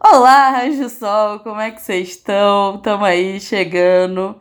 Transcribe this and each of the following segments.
Olá, Raio Sol, como é que vocês estão? Tamo aí chegando.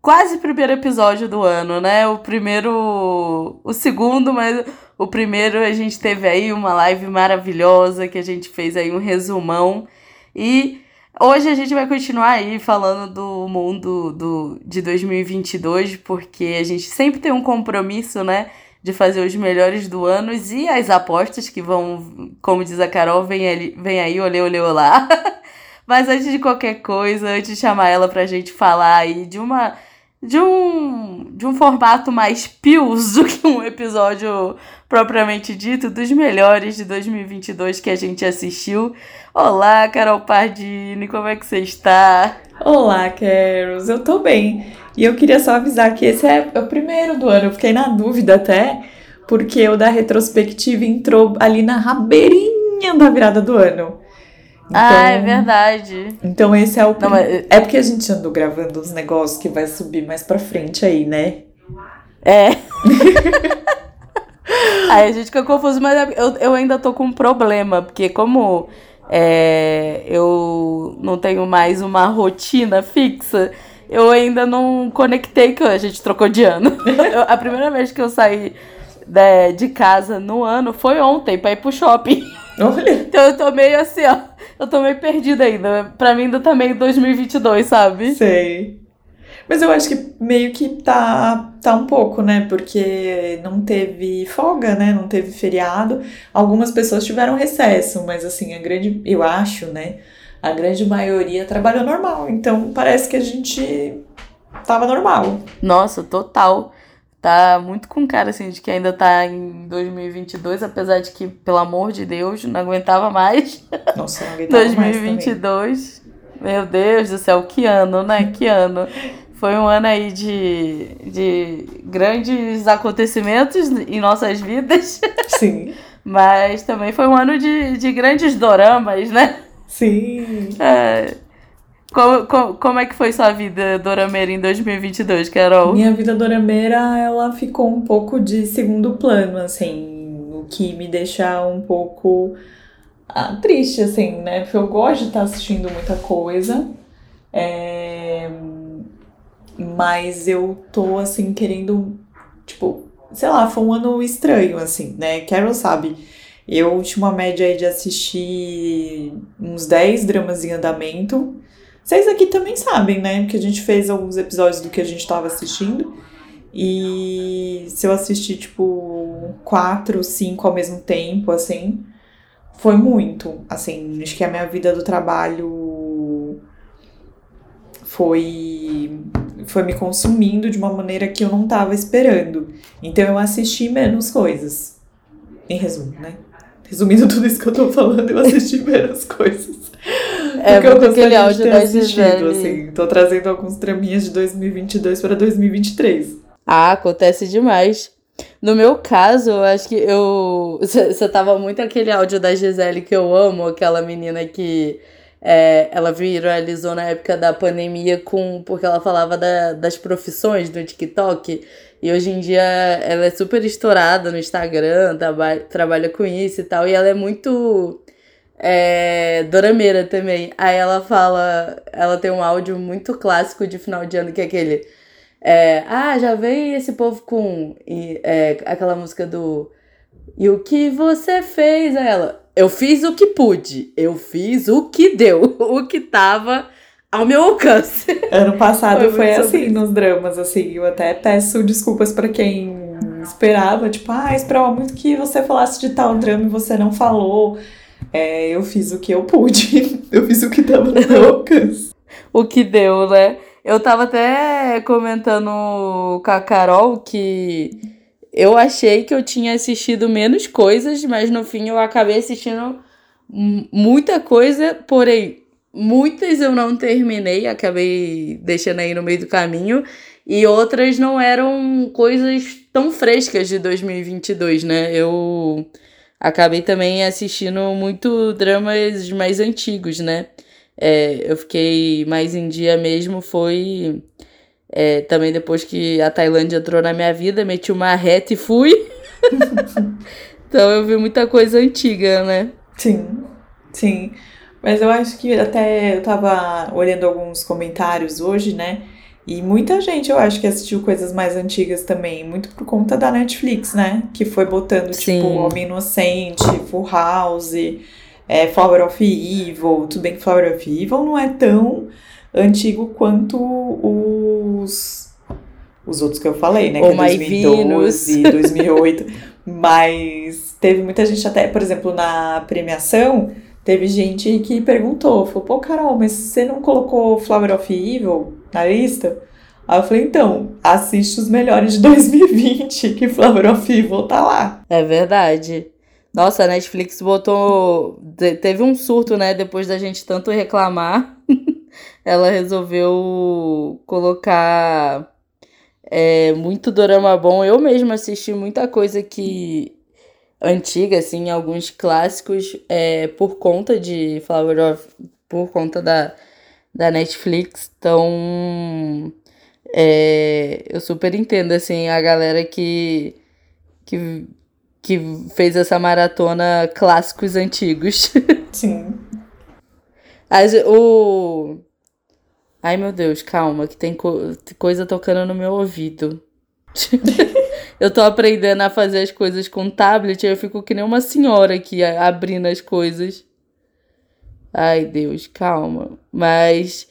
Quase primeiro episódio do ano, né? O primeiro. O segundo, mas o primeiro a gente teve aí uma live maravilhosa que a gente fez aí um resumão. E hoje a gente vai continuar aí falando do mundo do, de 2022, porque a gente sempre tem um compromisso, né? De fazer os melhores do ano e as apostas que vão, como diz a Carol, vem, ali, vem aí, olê, olê, olá. Mas antes de qualquer coisa, antes de chamar ela pra gente falar aí de uma de um, de um formato mais pios do que um episódio propriamente dito, dos melhores de 2022 que a gente assistiu. Olá, Carol Pardini, como é que você está? Olá, Caros, eu tô bem. E eu queria só avisar que esse é o primeiro do ano, eu fiquei na dúvida até, porque o da retrospectiva entrou ali na rabeirinha da virada do ano. Então, ah, é verdade. Então esse é o. Não, mas... É porque a gente andou gravando uns negócios que vai subir mais pra frente aí, né? É. aí a gente fica confuso, mas eu, eu ainda tô com um problema, porque como é, eu não tenho mais uma rotina fixa, eu ainda não conectei que a gente trocou de ano. Eu, a primeira vez que eu saí de, de casa no ano foi ontem pra ir pro shopping. Olha. Então eu tô meio assim, ó. Eu tô meio perdida ainda. Pra mim ainda tá meio 2022, sabe? Sei. Mas eu acho que meio que tá, tá um pouco, né? Porque não teve folga, né? Não teve feriado. Algumas pessoas tiveram recesso, mas assim, a grande, eu acho, né? A grande maioria trabalhou normal. Então parece que a gente tava normal. Nossa, total. Tá muito com cara, assim, de que ainda tá em 2022, apesar de que, pelo amor de Deus, não aguentava mais. Nossa, não aguentava 2022. Mais Meu Deus do céu, que ano, né? Que ano. Foi um ano aí de, de grandes acontecimentos em nossas vidas. Sim. Mas também foi um ano de, de grandes doramas, né? Sim. É, como, como, como é que foi sua vida dorameira em 2022, Carol? Minha vida dorameira, ela ficou um pouco de segundo plano, assim, o que me deixa um pouco ah, triste, assim, né? Porque eu gosto de estar assistindo muita coisa, é... mas eu tô, assim, querendo, tipo, sei lá, foi um ano estranho, assim, né? Carol sabe, eu tinha uma média aí de assistir uns 10 dramas em andamento, vocês aqui também sabem, né? Que a gente fez alguns episódios do que a gente tava assistindo. E se eu assistir, tipo, quatro, cinco ao mesmo tempo, assim, foi muito. Assim, acho que a minha vida do trabalho foi foi me consumindo de uma maneira que eu não tava esperando. Então eu assisti menos coisas. Em resumo, né? Resumindo tudo isso que eu tô falando, eu assisti menos coisas. É, porque eu gostaria aquele de ter assistido, assim. Tô trazendo alguns traminhas de 2022 para 2023. Ah, acontece demais. No meu caso, eu acho que eu. Você tava muito aquele áudio da Gisele que eu amo, aquela menina que é, ela viralizou na época da pandemia com porque ela falava da, das profissões do TikTok. E hoje em dia ela é super estourada no Instagram, traba, trabalha com isso e tal. E ela é muito é, dorameira também. Aí ela fala, ela tem um áudio muito clássico de final de ano que é aquele. É, ah, já veio esse povo com e, é, aquela música do E o que você fez? Aí ela, eu fiz o que pude, eu fiz o que deu, o que tava ao meu alcance. Ano passado foi, foi assim nos dramas, assim. Eu até peço desculpas para quem esperava, tipo, ah, esperava muito que você falasse de tal drama e você não falou. É, eu fiz o que eu pude, eu fiz o que tava no meu alcance. o que deu, né? Eu tava até comentando com a Carol que eu achei que eu tinha assistido menos coisas, mas no fim eu acabei assistindo muita coisa, porém Muitas eu não terminei, acabei deixando aí no meio do caminho. E outras não eram coisas tão frescas de 2022, né? Eu acabei também assistindo muito dramas mais antigos, né? É, eu fiquei mais em dia mesmo, foi é, também depois que a Tailândia entrou na minha vida, meti uma reta e fui. então eu vi muita coisa antiga, né? Sim, sim. Mas eu acho que até eu tava olhando alguns comentários hoje, né? E muita gente, eu acho que assistiu coisas mais antigas também, muito por conta da Netflix, né? Que foi botando, Sim. tipo, Homem Inocente, Full House, é, Flower of Evil. Tudo bem que Flower of Evil não é tão antigo quanto os, os outros que eu falei, né? Que O é My 2012, 2008. Mas teve muita gente até, por exemplo, na premiação, teve gente que perguntou, falou, pô, Carol, mas você não colocou Flower of Evil na lista? Aí eu falei, então, assiste os melhores de 2020, que Flower of Evil tá lá. É verdade. Nossa, a Netflix botou. te- Teve um surto, né? Depois da gente tanto reclamar. Ela resolveu colocar é, muito dorama bom. Eu mesma assisti muita coisa que. Antiga, assim, alguns clássicos, é, por conta de Flower of. Por conta da, da Netflix. Então. é, eu super entendo, assim, a galera que. que que fez essa maratona clássicos antigos. Sim. As, o. Ai meu Deus, calma, que tem co- coisa tocando no meu ouvido. eu tô aprendendo a fazer as coisas com tablet e eu fico que nem uma senhora aqui abrindo as coisas. Ai Deus, calma. Mas.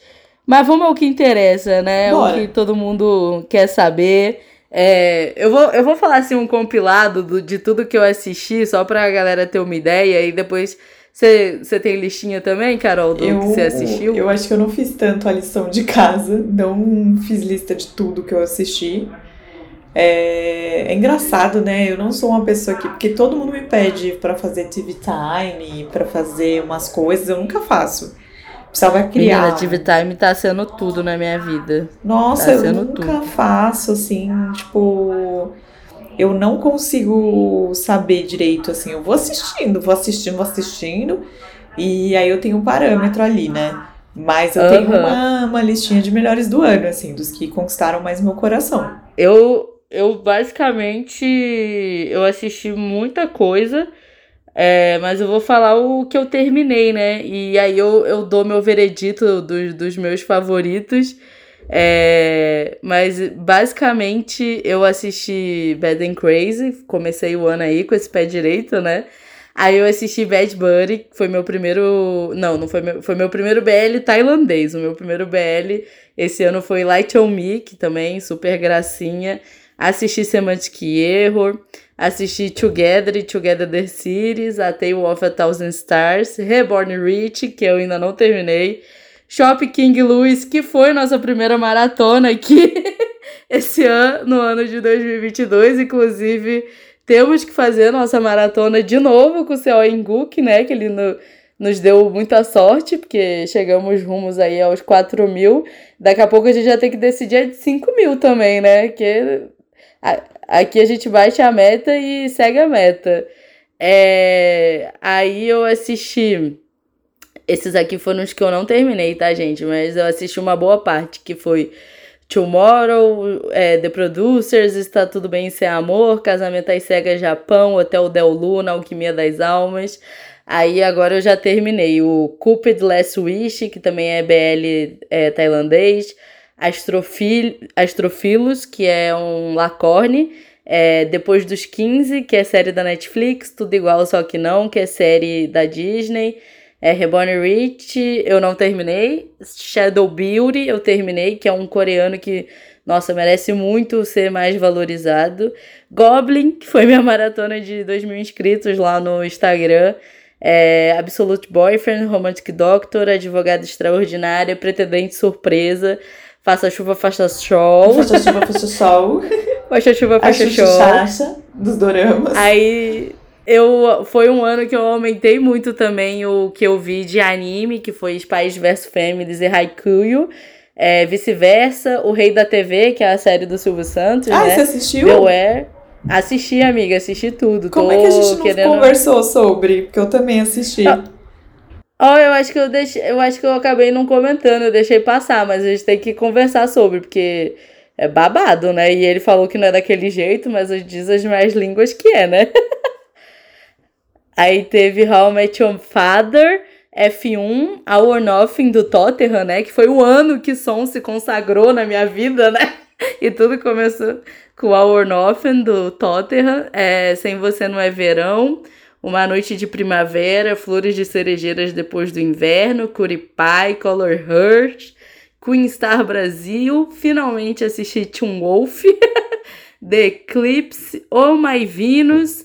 Mas vamos ao que interessa, né? Bora. O que todo mundo quer saber. É, eu, vou, eu vou falar assim um compilado do- de tudo que eu assisti, só pra galera ter uma ideia, e depois você você tem listinha também, Carol, do Eu, que você assistiu? eu acho que eu não fiz tanto a lição de casa, não fiz lista de tudo que eu assisti. É, é engraçado, né? Eu não sou uma pessoa que. Porque todo mundo me pede pra fazer TV time, pra fazer umas coisas, eu nunca faço. Precisava criar. Menina, TV Time tá sendo tudo na minha vida. Nossa, Tá eu nunca tudo. faço, assim, tipo. Eu não consigo saber direito, assim. Eu vou assistindo, vou assistindo, vou assistindo. E aí eu tenho um parâmetro ali, né? Mas eu tenho Aham. uma, uma listinha de melhores do ano, assim, dos que conquistaram mais meu coração. Eu, eu basicamente eu assisti muita coisa, é, mas eu vou falar o que eu terminei, né? E aí eu, eu dou meu veredito dos, dos meus favoritos. É, mas basicamente eu assisti Bad and Crazy, comecei o ano aí com esse pé direito, né? Aí eu assisti Bad Buddy, que foi meu primeiro. Não, não foi meu. Foi meu primeiro BL tailandês. O meu primeiro BL esse ano foi Light on Me, que também super gracinha. Assisti Semantic Error. Assisti Together e Together the Series. A Tale of a Thousand Stars. Reborn Rich, que eu ainda não terminei. Shop King Louis, que foi nossa primeira maratona aqui esse ano, no ano de 2022. Inclusive, temos que fazer nossa maratona de novo com o Seo Enguk, né? Que ele no, nos deu muita sorte, porque chegamos rumos aí aos 4 mil. Daqui a pouco a gente já tem que decidir a de 5 mil também, né? Que aqui a gente baixa a meta e segue a meta. É, aí eu assisti. Esses aqui foram os que eu não terminei, tá, gente? Mas eu assisti uma boa parte, que foi Tomorrow, é, The Producers, Está Tudo Bem Sem Amor, Casamento às Cegas Japão, Hotel Del Luna, Alquimia das Almas. Aí agora eu já terminei o Cupid Last Wish, que também é BL é, tailandês, Astrofil Astrofilos, que é um Lacorne, é, Depois dos 15, que é série da Netflix, Tudo Igual Só Que Não, que é série da Disney, é Reborn Rich, eu não terminei, Shadow Beauty, eu terminei, que é um coreano que, nossa, merece muito ser mais valorizado, Goblin, que foi minha maratona de 2 mil inscritos lá no Instagram, é, Absolute Boyfriend, Romantic Doctor, Advogada Extraordinária, Pretendente Surpresa, Faça Chuva, Faça Sol, Faça chuva, faça sol. Faça Chuva, Faça Sol. Dos doramas. Aí eu foi um ano que eu aumentei muito também o que eu vi de anime, que foi Spies vs Families e Haikuyo. É, vice-versa, O Rei da TV, que é a série do Silvio Santos, ah, né? você assistiu? The Ware. Assisti, amiga, assisti tudo. Como Tô é que a gente não querendo... conversou sobre? Porque eu também assisti. Ah, Ó, eu acho que eu deixei, eu acho que eu acabei não comentando, eu deixei passar, mas a gente tem que conversar sobre, porque é babado, né? E ele falou que não é daquele jeito, mas diz as mais línguas que é, né? Aí teve How I Met Your Father, F1, Our Nothing do Tottenham, né? Que foi o ano que som se consagrou na minha vida, né? E tudo começou com Our Nothing do Tottenham, é, Sem Você Não É Verão, Uma Noite de Primavera, Flores de Cerejeiras Depois do Inverno, Curipai, Color Hurt, Queen Star Brasil, finalmente assisti Teen Wolf, The Eclipse, Oh My Venus,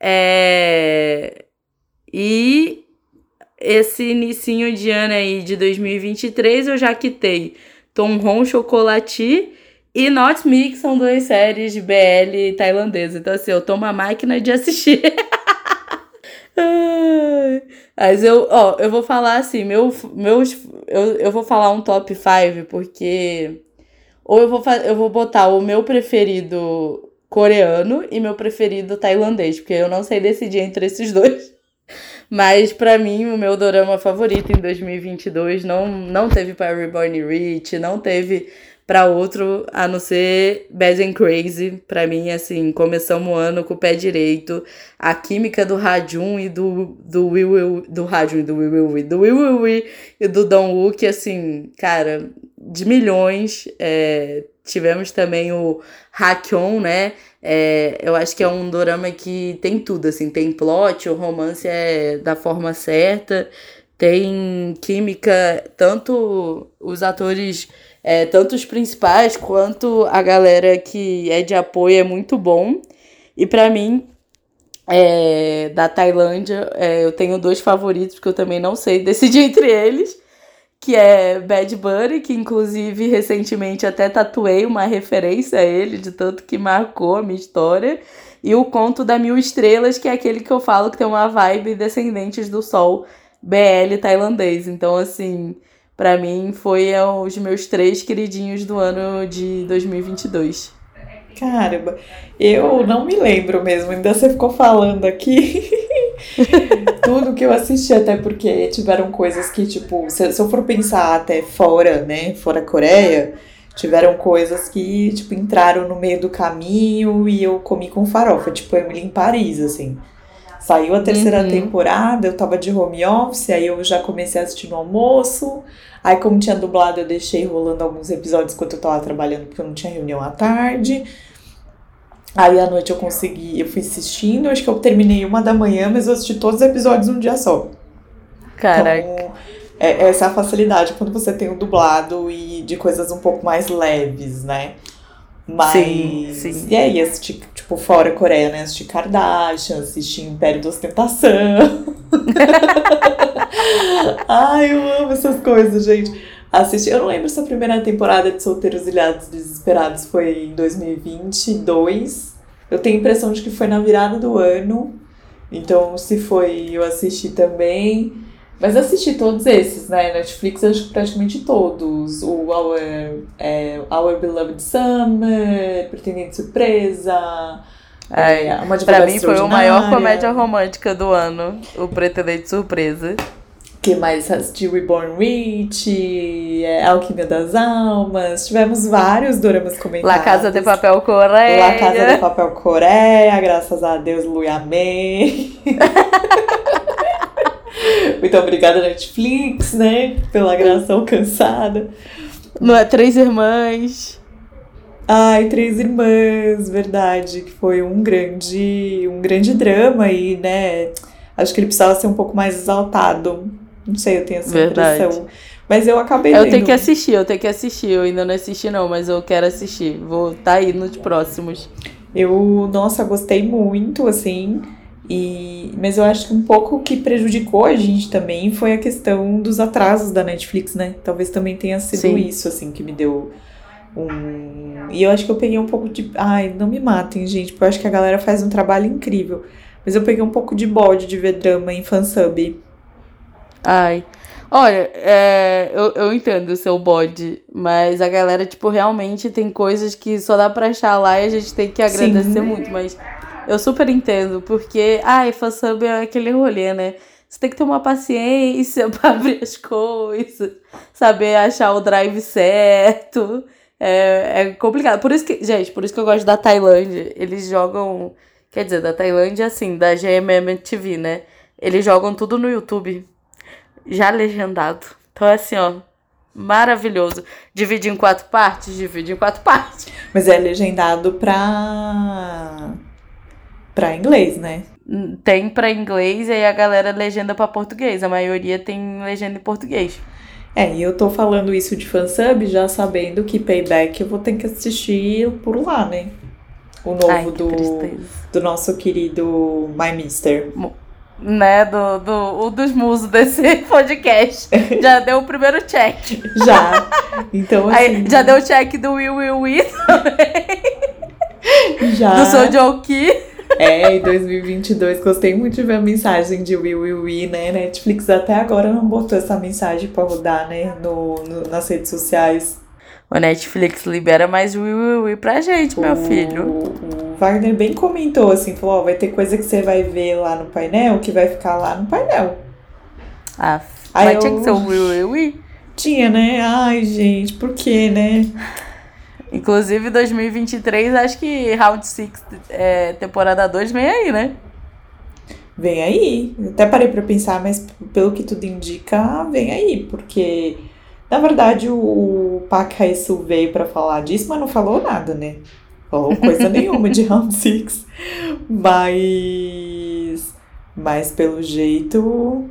é... e esse inicinho de ano aí de 2023 eu já quitei Tom Ron Chocolati e Not Me, que são duas séries de BL tailandesa. Então, assim, eu tô uma máquina de assistir. Mas eu, ó, eu vou falar assim, meu, meus, eu, eu vou falar um top 5, porque ou eu vou, eu vou botar o meu preferido coreano e meu preferido tailandês, porque eu não sei decidir entre esses dois. Mas para mim, o meu dorama favorito em 2022 não, não teve para Reborn Rich, não teve para outro a não ser Bad and Crazy. Para mim, assim, começamos o ano com o pé direito. A química do Rajun e do, do Will Will, do Rajun e do Will Will, do Will Will, Will e do Don Wook, assim, cara, de milhões. É, tivemos também o Hakon, né? É, eu acho que é um dorama que tem tudo, assim, tem plot, o romance é da forma certa, tem química, tanto os atores é, tanto os principais quanto a galera que é de apoio é muito bom. E para mim, é, da Tailândia, é, eu tenho dois favoritos, porque eu também não sei decidir entre eles. Que é Bad Bunny, que inclusive recentemente até tatuei uma referência a ele, de tanto que marcou a minha história. E o Conto da Mil Estrelas, que é aquele que eu falo que tem uma vibe Descendentes do Sol BL tailandês. Então, assim, para mim foi é, os meus três queridinhos do ano de 2022. Caramba, eu não me lembro mesmo, ainda você ficou falando aqui tudo que eu assisti, até porque tiveram coisas que, tipo, se, eu for pensar até fora, né, fora Coreia, tiveram coisas que, tipo, entraram no meio do caminho e eu comi com farofa, tipo Emily em Paris, assim. Saiu a terceira uhum. temporada, eu tava de home office, aí eu já comecei a assistir no almoço, Aí, como tinha dublado, eu deixei rolando alguns episódios enquanto eu tava trabalhando, porque eu não tinha reunião à tarde. Aí à noite eu consegui, eu fui assistindo, acho que eu terminei uma da manhã, mas eu assisti todos os episódios num dia só. Caraca. Então, é, essa é a facilidade quando você tem o um dublado e de coisas um pouco mais leves, né? Mas. Sim, sim. E aí, assisti, tipo, fora Coreia, né? Assisti Kardashian, assisti Império da Ostentação. Ai, eu amo essas coisas, gente. Assisti, eu não lembro se a primeira temporada de Solteiros Ilhados Desesperados foi em 2022. Eu tenho a impressão de que foi na virada do ano. Então, se foi, eu assisti também. Mas assisti todos esses, né? Netflix, acho que praticamente todos. O Our, é, Our Beloved Summer, Pretendente Surpresa. É, uma pra mim foi a maior comédia romântica do ano, o Pretendente Surpresa. que mais assisti Reborn Rich, é, Alquimia das Almas, tivemos vários doramas comentados. La Casa de Papel Coreia. La Casa de Papel Coreia, graças a Deus, Lui amei. Muito obrigada, Netflix, né? Pela graça alcançada. Não é Três Irmãs. Ai, Três Irmãs, verdade. Que foi um grande, um grande drama e, né? Acho que ele precisava ser um pouco mais exaltado. Não sei, eu tenho essa verdade. impressão. Mas eu acabei Eu tenho que assistir, eu tenho que assistir. Eu ainda não assisti, não, mas eu quero assistir. Vou estar tá aí nos próximos. Eu, nossa, gostei muito, assim. E, mas eu acho que um pouco o que prejudicou a gente também foi a questão dos atrasos da Netflix, né? Talvez também tenha sido Sim. isso, assim, que me deu um. E eu acho que eu peguei um pouco de. Ai, não me matem, gente, porque eu acho que a galera faz um trabalho incrível. Mas eu peguei um pouco de bode de ver drama em fansub. Ai. Olha, é, eu, eu entendo o seu bode, mas a galera, tipo, realmente tem coisas que só dá pra achar lá e a gente tem que agradecer Sim. muito, mas eu super entendo, porque, ai, fansub é aquele rolê, né? Você tem que ter uma paciência pra abrir as coisas, saber achar o drive certo. É, é complicado. Por isso que, gente, por isso que eu gosto da Tailândia. Eles jogam Quer dizer, da Tailândia, assim, da GMM TV, né? Eles jogam tudo no YouTube. Já legendado. Então, é assim, ó. Maravilhoso. Dividir em quatro partes? Divide em quatro partes. Mas é legendado pra. Pra inglês, né? Tem pra inglês e aí a galera legenda pra português. A maioria tem legenda em português. É, e eu tô falando isso de fansub já sabendo que Payback eu vou ter que assistir por lá, né? O novo Ai, do, tristeza. do nosso querido My Mister. Né, do, do, um dos musos desse podcast. Já deu o primeiro check. Já. Então, assim. Aí, já deu o check do Will Will Will, já. do Sou Joki. É, em 2022, gostei muito de ver a mensagem de Will Will We, né? Netflix até agora não botou essa mensagem pra rodar, né? No, no- nas redes sociais. O Netflix libera mais Will Will Will pra gente, meu o, filho. O Wagner bem comentou assim, falou, ó, vai ter coisa que você vai ver lá no painel que vai ficar lá no painel. Ah, Aí mas tinha eu- que ser o Will Will Will. Tinha, né? Ai, gente, por quê, né? Inclusive, 2023, acho que Round 6, é, temporada 2, vem aí, né? Vem aí. Até parei pra pensar, mas pelo que tudo indica, vem aí, porque na verdade o, Park Hae-soo veio pra falar disso, mas não falou nada, né? Falou coisa nenhuma de Round Six. Mas mas pelo jeito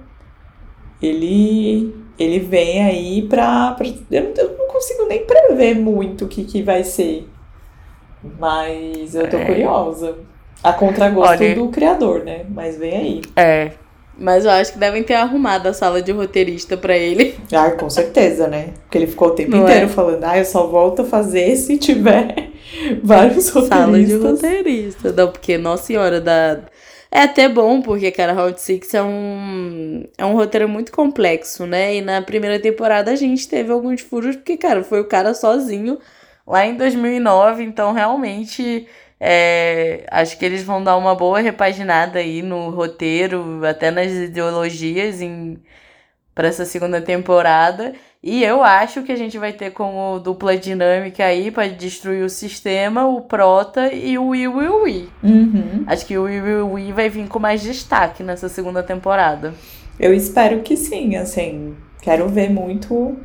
ele ele vem aí pra, pra eu, não, eu não consigo nem prever muito o que, que vai ser. Mas eu tô É. curiosa. A contragosto Olha- do criador, né? Mas vem aí. É. Mas eu acho que devem ter arrumado a sala de roteirista pra ele. Ah, com certeza, né? Porque ele ficou o tempo Não inteiro é? falando, ah, eu só volto a fazer se tiver vários Sala de roteiristas. roteirista. Não, porque, nossa senhora, da. É até bom, porque, cara, Round Six é um, é um roteiro muito complexo, né? E na primeira temporada a gente teve alguns furos, porque, cara, foi o cara sozinho lá em 2009, então realmente é, acho que eles vão dar uma boa repaginada aí no roteiro, até nas ideologias em para essa segunda temporada. E eu acho que a gente vai ter como dupla dinâmica aí para destruir o sistema, o Prota e o Will Will We. Uhum. Acho que o Will Will We vai vir com mais destaque nessa segunda temporada. Eu espero que sim, assim. Quero ver muito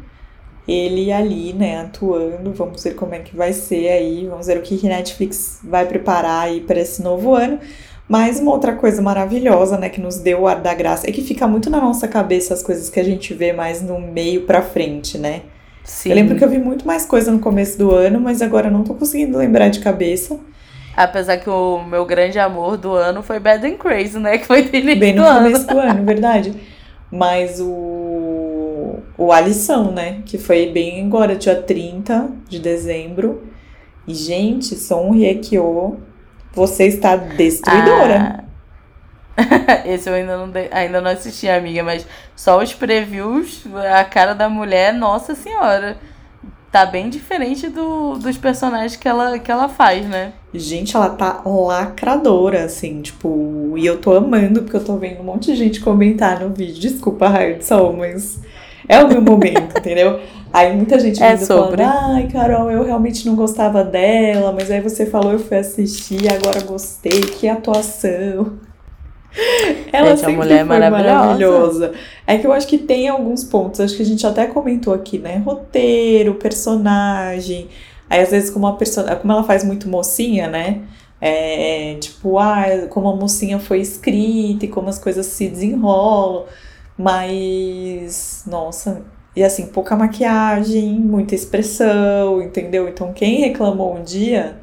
ele ali, né, atuando. Vamos ver como é que vai ser aí. Vamos ver o que que Netflix vai preparar aí para esse novo ano. Mas uma outra coisa maravilhosa, né, que nos deu o ar da graça, é que fica muito na nossa cabeça as coisas que a gente vê mais no meio pra frente, né? Sim. Eu lembro que eu vi muito mais coisa no começo do ano, mas agora eu não tô conseguindo lembrar de cabeça. Apesar que o meu grande amor do ano foi Bad and Crazy, né? Que foi dele Bem no do ano. começo do ano, verdade. Mas o. O A Lição, né? Que foi bem agora, dia 30 de dezembro. E, gente, Son Hye-kyo, você está destruidora. Ah. Esse eu ainda não, dei- ainda não assisti, amiga, mas só os previews, a cara da mulher, nossa senhora. Tá bem diferente do, dos personagens que ela, que ela faz, né? Gente, ela tá lacradora, assim, tipo, e eu tô amando, porque eu tô vendo um monte de gente comentar no vídeo. Desculpa, Hard Soul, mas é o meu momento, entendeu? Aí muita gente É vindo sobre. falando, ai, Carol, eu realmente não gostava dela, mas aí você falou, eu fui assistir, agora gostei, que atuação. Ela Gente, sempre mulher é foi maravilhosa. maravilhosa. É que eu acho que tem alguns pontos, acho que a gente até comentou aqui, né? Roteiro, personagem. Aí às vezes como a person... como ela faz muito mocinha, né? É, tipo, ah, como a mocinha foi escrita e como as coisas se desenrolam. Mas, nossa, e assim, pouca maquiagem, muita expressão, entendeu? Então quem reclamou um dia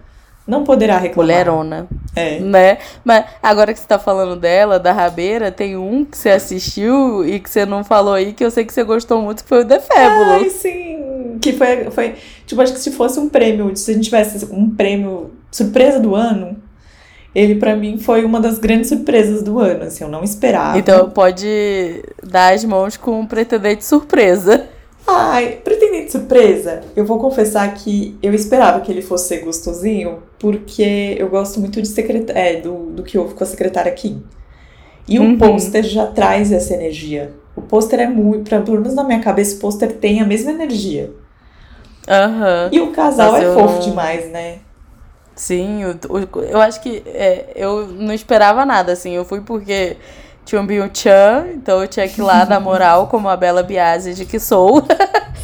não poderá reclamar. Mulherona. É. Né? Mas agora que você tá falando dela, da Rabeira, tem um que você assistiu e que você não falou aí, que eu sei que você gostou muito, que foi o The Fabulous. Ai, sim! Que foi, foi. Tipo, acho que se fosse um prêmio, se a gente tivesse um prêmio surpresa do ano, ele pra mim foi uma das grandes surpresas do ano, assim, eu não esperava. Então pode dar as mãos com um pretendente surpresa. Ai, pretendente surpresa, eu vou confessar que eu esperava que ele fosse ser gostosinho, porque eu gosto muito de secret... é, do, do que houve com a secretária Kim. E Uhum. o pôster já traz essa energia. O pôster é muito, pra, pelo menos na minha cabeça, o pôster tem a mesma energia. Aham. E o casal Mas é fofo não- demais, né? Sim, eu, eu acho que é, eu não esperava nada, assim. Eu fui porque tinha um Byung-chan, então eu tinha que ir lá dar moral como a Bela Biasi de que sou.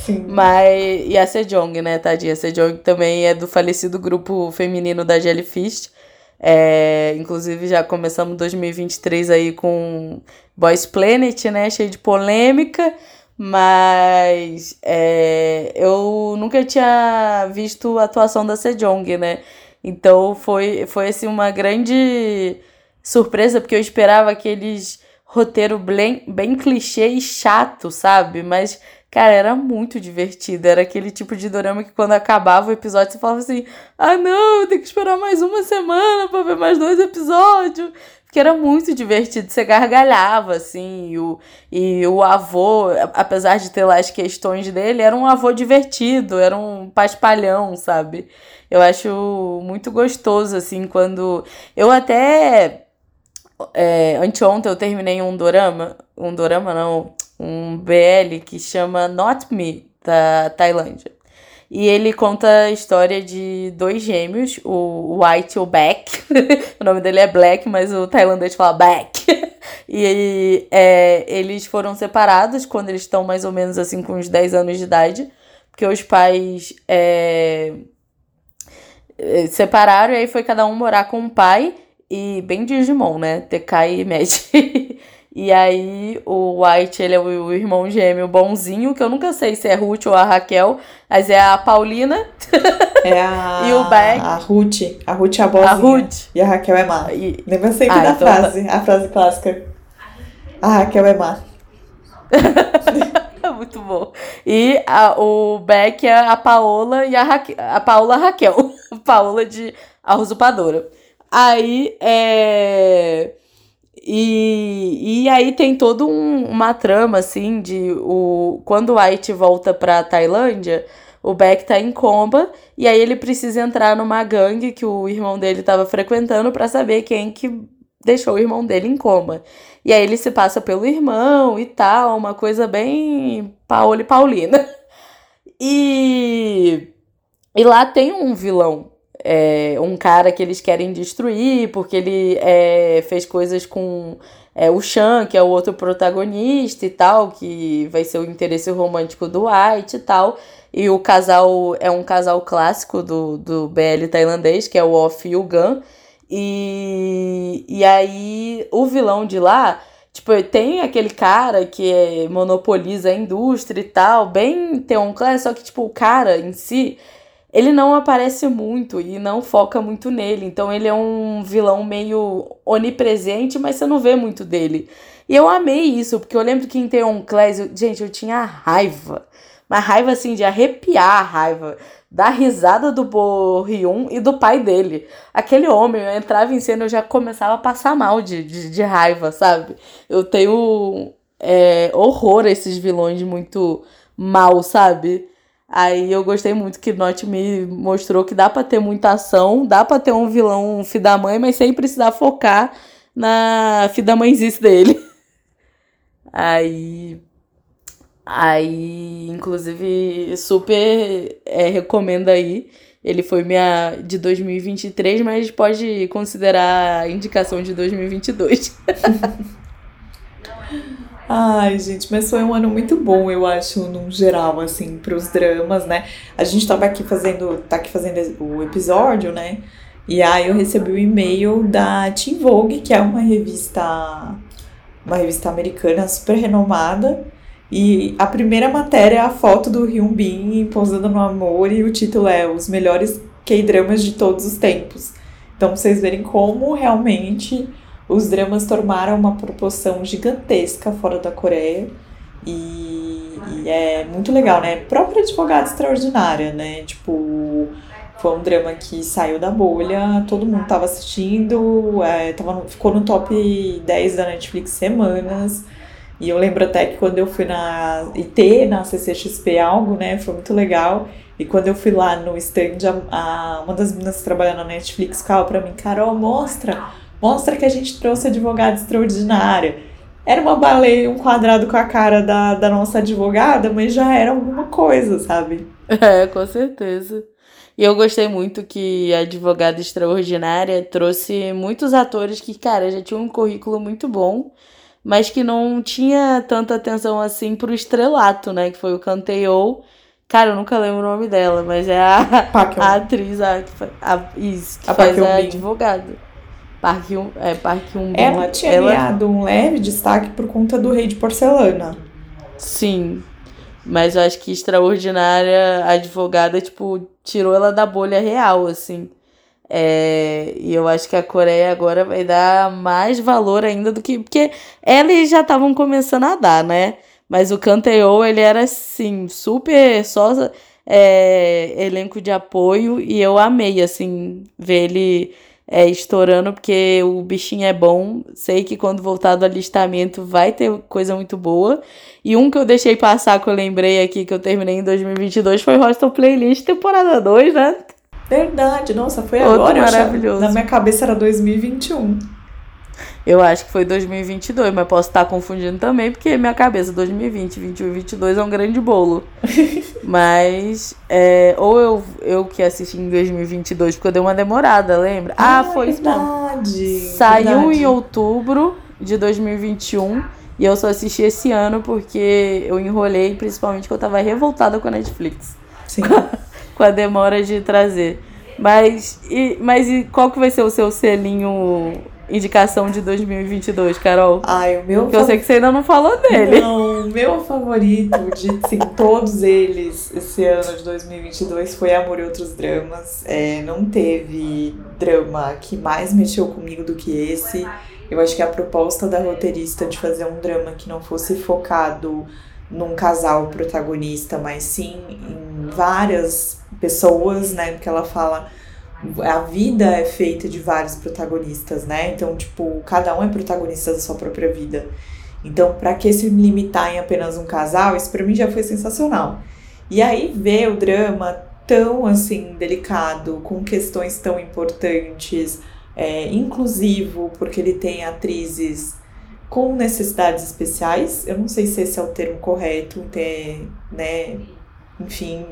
Sim. Mas, e a Sejong, né, tadinha? A Sejong também é do falecido grupo feminino da Jellyfish. É, inclusive já começamos 2023 aí com Boys Planet, né? Cheio de polêmica. Mas é, eu nunca tinha visto a atuação da Sejong, né? Então foi, foi assim, uma grande surpresa, porque eu esperava aqueles roteiro bem, bem clichê e chato, sabe? Mas, cara, era muito divertido. Era aquele tipo de dorama que quando acabava o episódio você falava assim: ah, não, eu tenho que esperar mais uma semana pra ver mais dois episódios que era muito divertido, você gargalhava, assim, e o, e o avô, apesar de ter lá as questões dele, era um avô divertido, era um paspalhão, sabe? Eu acho muito gostoso, assim, quando. Eu até. É, anteontem eu terminei um dorama, um dorama não, um BL que chama Not Me, da Tailândia. E ele conta a história de dois gêmeos, o White e o Back. o nome dele é Black, mas o tailandês fala Back. e é, eles foram separados quando eles estão mais ou menos assim com uns 10 anos de idade. Porque os pais é, é, separaram e aí foi cada um morar com o pai. E bem Digimon, né? TK e Mad. E aí o White, ele é o, irmão gêmeo bonzinho, que eu nunca sei se é Ruth ou a Raquel, mas é a Paulina. É a. e o Beck. A Ruth. A Ruth é a boazinha. A Ruth. E a Raquel é má. E... Lembra sempre ah, da então... Tá. frase, a frase clássica. A Raquel é má. Muito bom. E a, o Beck é a Paola e a, Raque... a Paola Raquel. Paola de a usurpadora. Aí é e, e aí tem todo um, uma trama, assim, de o, quando o White volta pra Tailândia, o Beck tá em coma, e aí ele precisa entrar numa gangue que o irmão dele tava frequentando para saber quem que deixou o irmão dele em coma. E aí ele se passa pelo irmão e tal, uma coisa bem Paola e Paulina. E, e lá tem um vilão é, um cara que eles querem destruir porque ele é, fez coisas com é, o Chan, que é o outro protagonista e tal, que vai ser o interesse romântico do White e tal. E o casal é um casal clássico do, do BL tailandês, que é o Off e o Gun. E, e aí o vilão de lá, tipo, tem aquele cara que é, monopoliza a indústria e tal, bem Theon Class, só que, tipo, o cara em si ele não aparece muito e não foca muito nele. Então ele é um vilão meio onipresente, mas você não vê muito dele. E eu amei isso, porque eu lembro que em Theon Class, eu, gente, eu tinha raiva. Uma raiva assim de arrepiar a raiva da risada do Bo Hyun e do pai dele. Aquele homem, eu entrava em cena eu já começava a passar mal de, de, de raiva, sabe? Eu tenho é, horror a esses vilões muito mal, sabe? Aí eu gostei muito que Not me mostrou que dá para ter muita ação, dá para ter um vilão filho da mãe, mas sem precisar focar na da mãezice dele. Aí. Aí, inclusive, super é, recomendo aí. Ele foi minha de 2023, mas pode considerar a indicação de 2022. Ai, gente, mas foi um ano muito bom, eu acho, num geral, assim, pros dramas, né? A gente tava aqui fazendo, tá aqui fazendo o episódio, né? E aí eu recebi o um e-mail da Teen Vogue, que é uma revista, uma revista americana super renomada. E a primeira matéria é a foto do Hyun Bin posando no amor e o título é Os melhores K-dramas de todos os tempos. Então, pra vocês verem como realmente os dramas tomaram uma proporção gigantesca fora da Coreia e, e é muito legal, né? Própria Advogada Extraordinária, né? Tipo, foi um drama que saiu da bolha, todo mundo tava assistindo, é, tava ficou no top 10 da Netflix semanas. E eu lembro até que quando eu fui na IT, na CCXP algo, né, foi muito legal. E quando eu fui lá no stand, a, a uma das meninas que trabalha na Netflix falou pra mim, Carol, mostra Mostra que a gente trouxe advogada extraordinária. Era uma baleia, um quadrado com a cara da, da nossa advogada, mas já era alguma coisa, sabe? É, com certeza. E eu gostei muito que a advogada extraordinária trouxe muitos atores que, cara, já tinham um currículo muito bom, mas que não tinha tanta atenção assim pro estrelato, né? Que foi o Canteo. Cara, eu nunca lembro o nome dela, mas é a, a atriz, a, a, isso, que a faz a advogada. Park Hyun, é, Park Hyun Ela tinha ela... ganhado um leve destaque por conta do Rei de Porcelana. Sim. Mas eu acho que extraordinária a advogada, tipo, tirou ela da bolha real, assim. É, e eu acho que a Coreia agora vai dar mais valor ainda do que. Porque eles já estavam começando a dar, né? Mas o Canteo, ele era assim, super só é, elenco de apoio. E eu amei, assim, ver ele é, estourando, porque o bichinho é bom. Sei que quando voltar do alistamento vai ter coisa muito boa. E um que eu deixei passar, que eu lembrei aqui, que eu terminei em 2022, foi Hostel Playlist temporada 2, né? Verdade, nossa, foi Outro agora. Maravilhoso. Na minha cabeça era 2021. Eu acho que foi 2022, mas posso estar confundindo também, porque minha cabeça 2020, 21 e 22 é um grande bolo. mas, é, ou eu, eu que assisti em 2022, porque eu dei uma demorada, lembra? Ah, ah foi verdade, isso Saiu verdade. em outubro de 2021 e eu só assisti esse ano porque eu enrolei, principalmente porque eu tava revoltada com a Netflix. Sim. com a demora de trazer. Mas e, mas e qual que vai ser o seu selinho indicação de 2022, Carol? Ai, o meu Porque eu sei que você ainda não falou dele. Não, o meu favorito de assim, todos eles esse ano de 2022 foi Amor e Outros Dramas. É, não teve drama que mais mexeu comigo do que esse. Eu acho que a proposta da roteirista de fazer um drama que não fosse focado num casal protagonista, mas sim em várias pessoas, né? Porque ela fala a vida é feita de vários protagonistas, né? Então, tipo, cada um é protagonista da sua própria vida. Então, para que se limitar em apenas um casal, isso para mim já foi sensacional. E aí ver o drama tão assim delicado, com questões tão importantes, é, inclusivo, porque ele tem atrizes com necessidades especiais. Eu não sei se esse é o termo correto, ter, né? Enfim,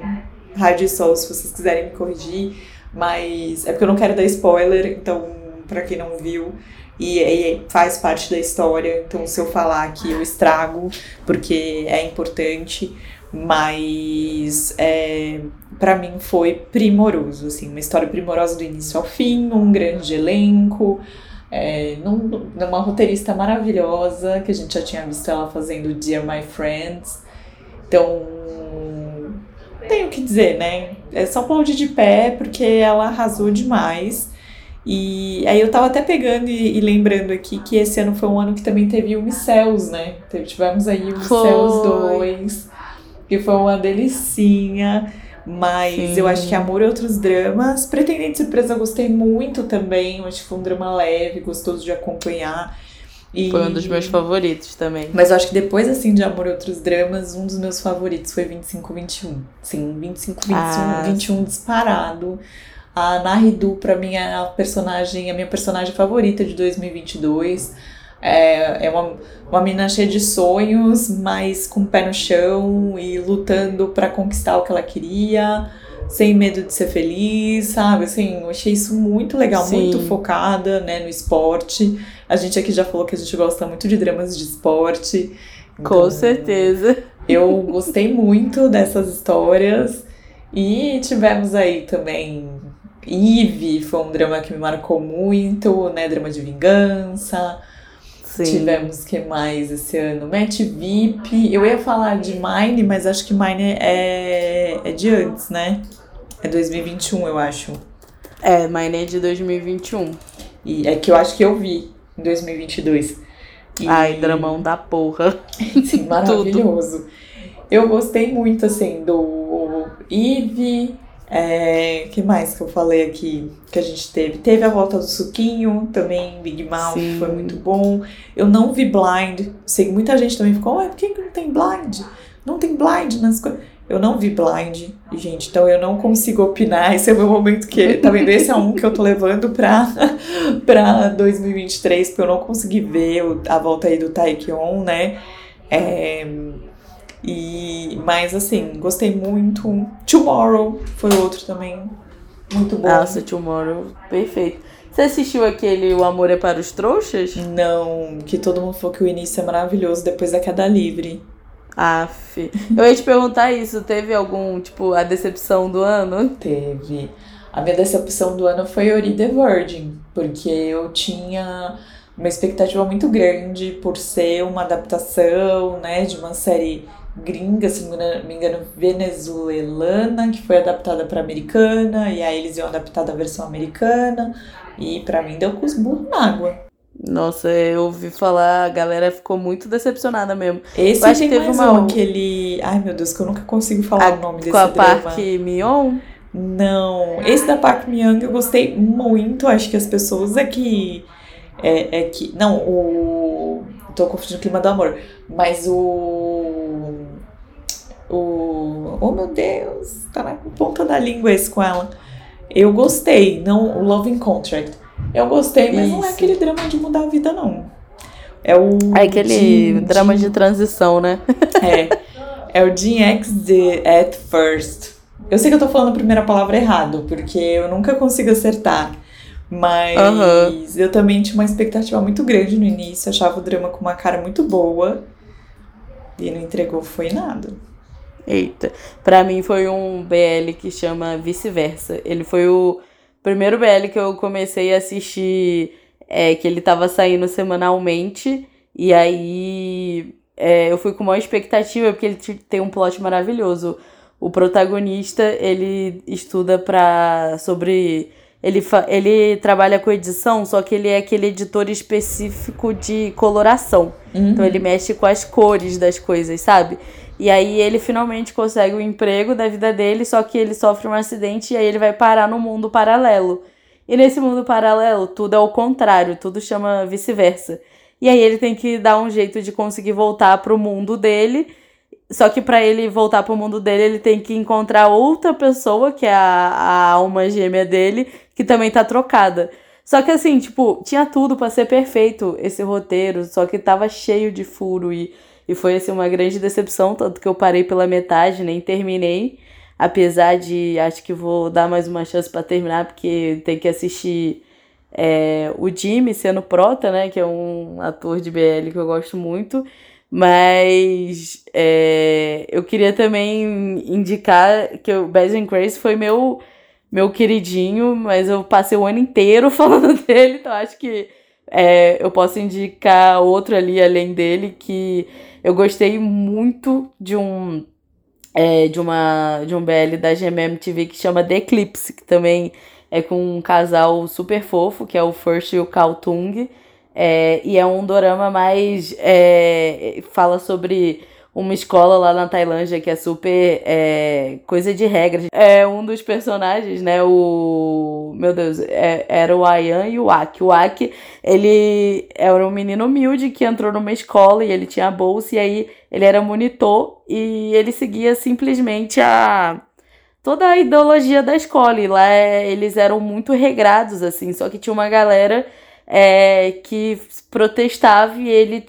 Rádio Sol, se vocês quiserem me corrigir mas é porque eu não quero dar spoiler, então, para quem não viu, e, e, faz parte da história, então se eu falar aqui eu estrago, porque é importante, mas é, para mim foi primoroso, assim, uma história primorosa do início ao fim, um grande elenco, é, num, numa roteirista maravilhosa, que a gente já tinha visto ela fazendo Dear My Friends, então tenho o que dizer, né? É só aplaudir de pé, porque ela arrasou demais. E aí eu tava até pegando e, e, lembrando aqui que esse ano foi um ano que também teve o Micels, né? Tivemos aí o Micels 2, que foi uma delicinha. Mas Sim. eu acho que Amor e Outros Dramas. Pretendente Surpresa eu gostei muito também. Eu acho que foi um drama leve, gostoso de acompanhar. E... Foi um dos meus favoritos também. Mas eu acho que depois, assim, de Amor e Outros Dramas, um dos meus favoritos foi 25-21. Sim, 25-21, ah, 21 disparado. A Naridu, pra mim, é a personagem, a minha personagem favorita de 2022. É, é uma, uma menina cheia de sonhos, mas com o pé no chão e lutando para conquistar o que ela queria sem medo de ser feliz, sabe? Assim, eu achei isso muito legal, Sim. muito focada, né, no esporte. A gente aqui já falou que a gente gosta muito de dramas de esporte. Então, Com certeza. Eu gostei muito dessas histórias. E tivemos aí também Eve, foi um drama que me marcou muito, né? Drama de vingança. Sim. Tivemos que mais esse ano? Match VIP. Eu ia falar de Mine, mas acho que Mine é, é de antes, né? É 2021, eu acho. É, Mine é de 2021. E é que eu acho que eu vi em 2022. E... Ai, dramão da porra. Sim, maravilhoso. eu gostei muito, assim, do Eve. É, que mais que eu falei aqui que a gente teve? Teve a volta do Suquinho, também Big Mouth, Sim. foi muito bom. Eu não vi Blind. Sei que muita gente também ficou, ué, por que, que não tem Blind? Não tem Blind nas coisas. Eu não vi Blind, gente, então eu não consigo opinar. Esse é o meu momento que. Tá vendo? Esse é um que eu tô levando pra, pra 2023, porque eu não consegui ver a volta aí do Taekyon, né? É, e, mas assim, gostei muito. Tomorrow foi outro também Muito bom. Nossa, Tomorrow, perfeito. Você assistiu aquele O Amor é para os Trouxas? Não, que todo mundo falou que o início é maravilhoso depois da queda livre. Aff. Eu ia te perguntar isso. Teve algum, tipo, a decepção do ano? Teve. A minha decepção do ano foi Ori the Virgin, porque eu tinha uma expectativa muito grande por ser uma adaptação, né, de uma série gringa, se não me engano, venezuelana, que foi adaptada para americana, e aí eles iam adaptar da versão americana, e para mim deu com os burros na água. Nossa, eu ouvi falar, a galera ficou muito decepcionada mesmo. Esse eu acho que teve mais uma... um, aquele... Ai, meu Deus, que eu nunca consigo falar a... o nome desse Com a drama. Park Mion? Não, esse da Park Myung eu gostei muito, acho que as pessoas é que... É, é que... Não, o... Tô confundindo o clima do amor. Mas o. O. Oh meu Deus, tá na ponta da língua esse com ela. Eu gostei, não o Loving Contract. Eu gostei, mas Isso. não é aquele drama de mudar a vida, não. É o. É aquele drama de transição, né? é. É o Gen X de At First. Eu sei que eu tô falando a primeira palavra errado, porque eu nunca consigo acertar. Mas uhum. eu também tinha uma expectativa muito grande no início, achava o drama com uma cara muito boa. E não entregou foi nada. Eita. Pra mim foi um BL que chama Vice-Versa. Ele foi o primeiro BL que eu comecei a assistir, é, que ele tava saindo semanalmente. E aí é, eu fui com maior expectativa, porque ele tem um plot maravilhoso. O protagonista, ele estuda pra, sobre ele, ele trabalha com edição, só que ele é aquele editor específico de coloração. Uhum. Então ele mexe com as cores das coisas, sabe? E aí ele finalmente consegue o emprego da vida dele, só que ele sofre um acidente e aí ele vai parar no mundo paralelo. E nesse mundo paralelo, tudo é o contrário, tudo chama vice-versa. E aí ele tem que dar um jeito de conseguir voltar pro mundo dele só que para ele voltar pro mundo dele, ele tem que encontrar outra pessoa, que é a, a alma gêmea dele, que também tá trocada. Só que assim, tipo, tinha tudo para ser perfeito esse roteiro, só que tava cheio de furo e, e foi assim uma grande decepção, tanto que eu parei pela metade, nem terminei. Apesar de acho que vou dar mais uma chance para terminar, porque tem que assistir é, o Jimmy sendo prota, né? Que é um ator de BL que eu gosto muito. Mas é, eu queria também indicar que o Baz and Grace foi meu, meu queridinho, mas eu passei o ano inteiro falando dele, então acho que é, eu posso indicar outro ali além dele que eu gostei muito de um é, de uma de um BL da GMM TV que chama The Eclipse, que também é com um casal super fofo, que é o First e o Kaltung. É, e é um dorama mais. É, fala sobre uma escola lá na Tailândia que é super é, coisa de regras. É um dos personagens, né? O. Meu Deus, é, era o Ayan e o Aki. O Aki, ele era um menino humilde que entrou numa escola e ele tinha bolsa, e aí ele era monitor e ele seguia simplesmente a. Toda a ideologia da escola, e lá é, eles eram muito regrados, assim, só que tinha uma galera é, que protestava e ele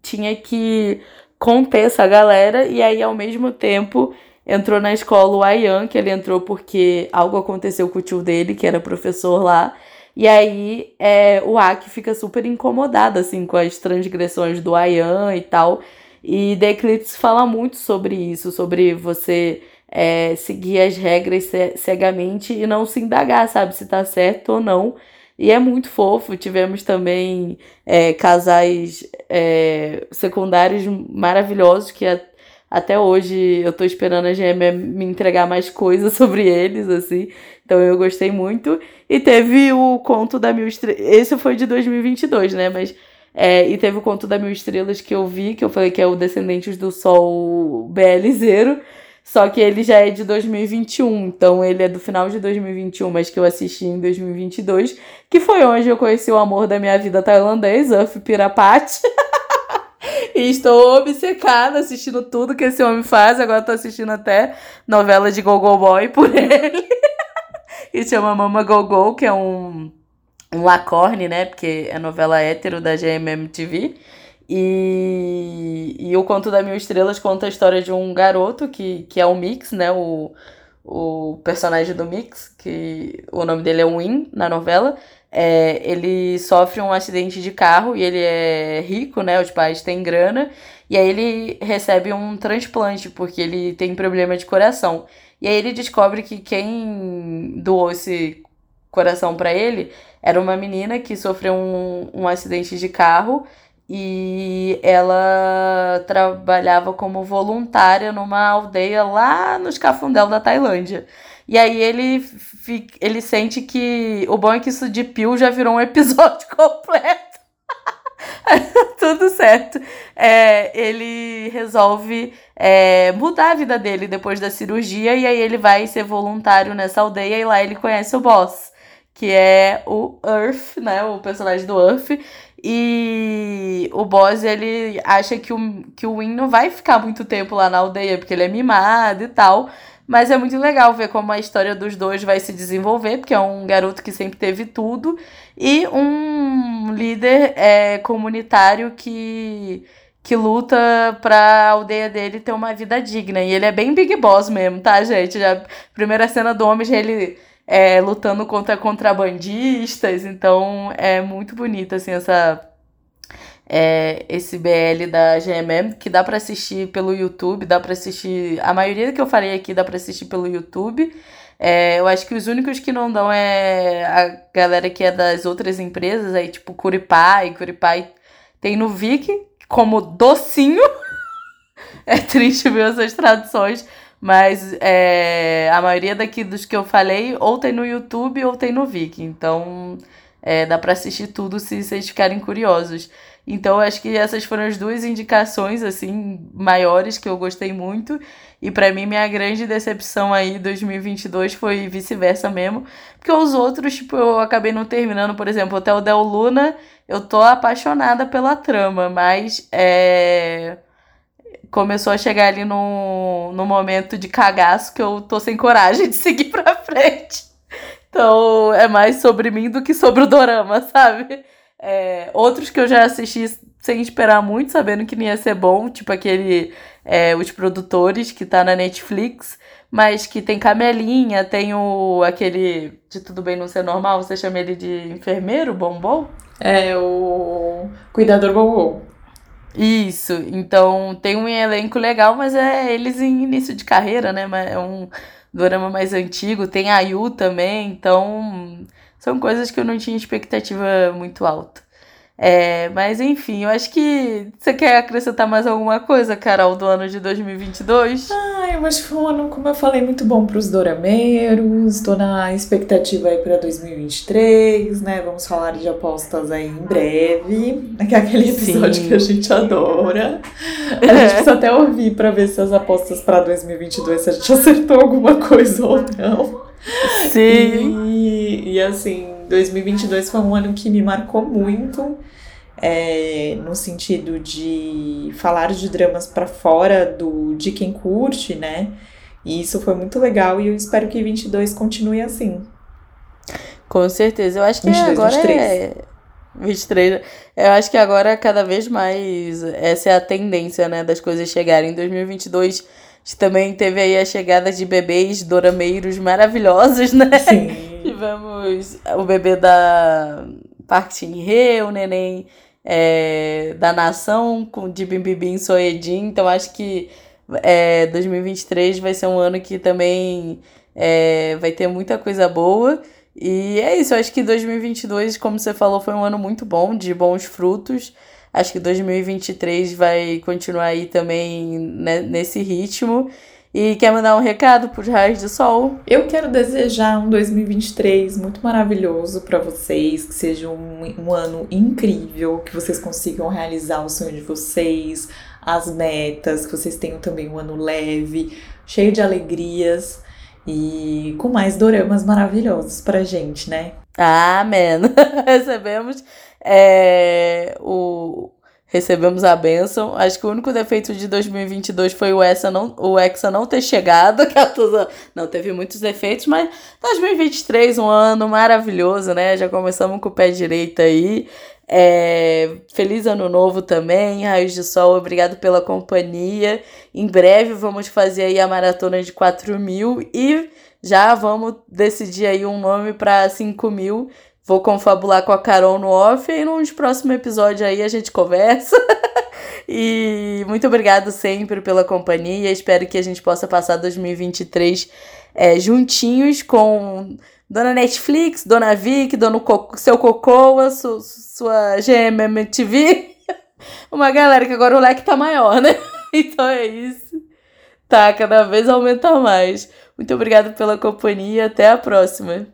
tinha que conter essa galera, e aí ao mesmo tempo entrou na escola o Ayan, que ele entrou porque algo aconteceu com o tio dele, que era professor lá. E aí é, o Aki fica super incomodado assim com as transgressões do Ayan e tal. E The Eclipse fala muito sobre isso, sobre você é, seguir as regras cegamente e não se indagar, sabe, se tá certo ou não. E é muito fofo. Tivemos também é, casais é, secundários maravilhosos que a, até hoje eu tô esperando a GM me entregar mais coisas sobre eles, assim. Então eu gostei muito. E teve o conto da Mil Estrelas. Esse foi de 2022, né? Mas. É, e teve o conto da Mil Estrelas que eu vi, que eu falei que é o Descendentes do Sol BL Zero. Só que ele já é de 2021, então ele é do final de 2021, mas que eu assisti em 2022, que foi onde eu conheci o amor da minha vida tailandês, Uff Pirapati. e estou obcecada assistindo tudo que esse homem faz. Agora estou assistindo até novela de Gogo Boy por ele. que chama Mama Gogo, que é um, um lacorne, né? Porque é novela hétero da GMM TV. E, e o Conto da Mil Estrelas conta a história de um garoto que, que é o Mix, né? O, o personagem do Mix, que o nome dele é Win na novela, é, ele sofre um acidente de carro e ele é rico, né? Os pais têm grana. E aí ele recebe um transplante, porque ele tem problema de coração. E aí ele descobre que quem doou esse coração para ele era uma menina que sofreu um, um acidente de carro e ela trabalhava como voluntária numa aldeia lá nos Cafundel da Tailândia. E aí ele, ele sente que. O bom é que isso de Pio já virou um episódio completo. Tudo certo. É, ele resolve é, mudar a vida dele depois da cirurgia e aí ele vai ser voluntário nessa aldeia e lá ele conhece o boss, que é o Earth, né? O personagem do Earth. E o boss, ele acha que o, que o Win não vai ficar muito tempo lá na aldeia, porque ele é mimado e tal. Mas é muito legal ver como a história dos dois vai se desenvolver, porque é um garoto que sempre teve tudo, e um líder é, comunitário que, que luta pra aldeia dele ter uma vida digna. E ele é bem Big Boss mesmo, tá, gente? Já, primeira cena do homem, ele é, lutando contra contrabandistas, então é muito bonita, assim, essa é, esse BL da GMM, que dá para assistir pelo YouTube, dá para assistir. A maioria que eu falei aqui dá para assistir pelo YouTube. É, eu acho que os únicos que não dão é a galera que é das outras empresas, aí tipo Curipai, Curipai tem no Viki como docinho. é triste ver essas traduções, mas é, a maioria daqui dos que eu falei ou tem no YouTube ou tem no Viki. Então é, dá para assistir tudo se vocês ficarem curiosos. Então, acho que essas foram as duas indicações, assim, maiores que eu gostei muito. E para mim, minha grande decepção aí 2022 foi vice-versa mesmo. Porque os outros, tipo, eu acabei não terminando. Por exemplo, Hotel Del Luna, eu tô apaixonada pela trama, mas é... começou a chegar ali no, no momento de cagaço que eu tô sem coragem de seguir pra frente. Então, é mais sobre mim do que sobre o dorama, sabe? É, outros que eu já assisti sem esperar muito, sabendo que não ia ser bom, tipo aquele é, Os Produtores, que tá na Netflix, mas que tem Camelinha, tem o aquele de Tudo Bem Não Ser Normal, você chama ele de enfermeiro, bombom? É, o Cuidador Bombom. Isso, então tem um elenco legal, mas é eles em início de carreira, né? É um drama mais antigo, tem a Yu também, então são coisas que eu não tinha expectativa muito alta. É, mas enfim, eu acho que você quer acrescentar mais alguma coisa, Carol, do ano de 2022? Ah, eu acho que foi um ano, como eu falei, muito bom para os dorameiros. Estou na expectativa aí para 2023, né? Vamos falar de apostas aí em breve. Que é aquele episódio Sim. que a gente adora. A gente precisa até ouvir para ver se as apostas para 2022 se a gente acertou alguma coisa ou não. Sim. E, e assim, 2022 foi um ano que me marcou muito. É, no sentido de falar de dramas para fora do de quem curte, né? E isso foi muito legal e eu espero que 22 continue assim. Com certeza. Eu acho que 22, agora 23. é 23. Eu acho que agora cada vez mais essa é a tendência, né, das coisas chegarem em 2022 gente também teve aí a chegada de bebês dorameiros maravilhosos, né? Sim. Tivemos o bebê da Park Shin-hye, o neném é, da nação com de Bimbibim Soedin. Então acho que é, 2023 vai ser um ano que também é, vai ter muita coisa boa. E é isso, acho que 2022, como você falou, foi um ano muito bom, de bons frutos. Acho que 2023 vai continuar aí também né, nesse ritmo. E quer mandar um recado para os raios do sol? Eu quero desejar um 2023 muito maravilhoso para vocês, que seja um, um ano incrível, que vocês consigam realizar o sonho de vocês, as metas, que vocês tenham também um ano leve, cheio de alegrias e com mais doramas maravilhosos pra gente, né? Amém! Recebemos é, o, recebemos a benção. Acho que o único defeito de 2022 foi o Hexa não, o Hexa não ter chegado. Não, teve muitos defeitos, mas 2023, um ano maravilhoso, né? Já começamos com o pé direito aí. É, feliz ano novo também, Raios de Sol, obrigado pela companhia. Em breve vamos fazer aí a maratona de 4 mil e já vamos decidir aí um nome para 5 mil. Vou confabular com a Carol no off e nos próximos episódios aí a gente conversa. e muito obrigado sempre pela companhia. Espero que a gente possa passar 2023 é, juntinhos com Dona Netflix, Dona Vic, Dona Co Seu Cocoa, su sua GMMTV. Uma galera que agora o leque tá maior, né? Então é isso. Tá, cada vez aumenta mais. Muito obrigada pela companhia. Até a próxima.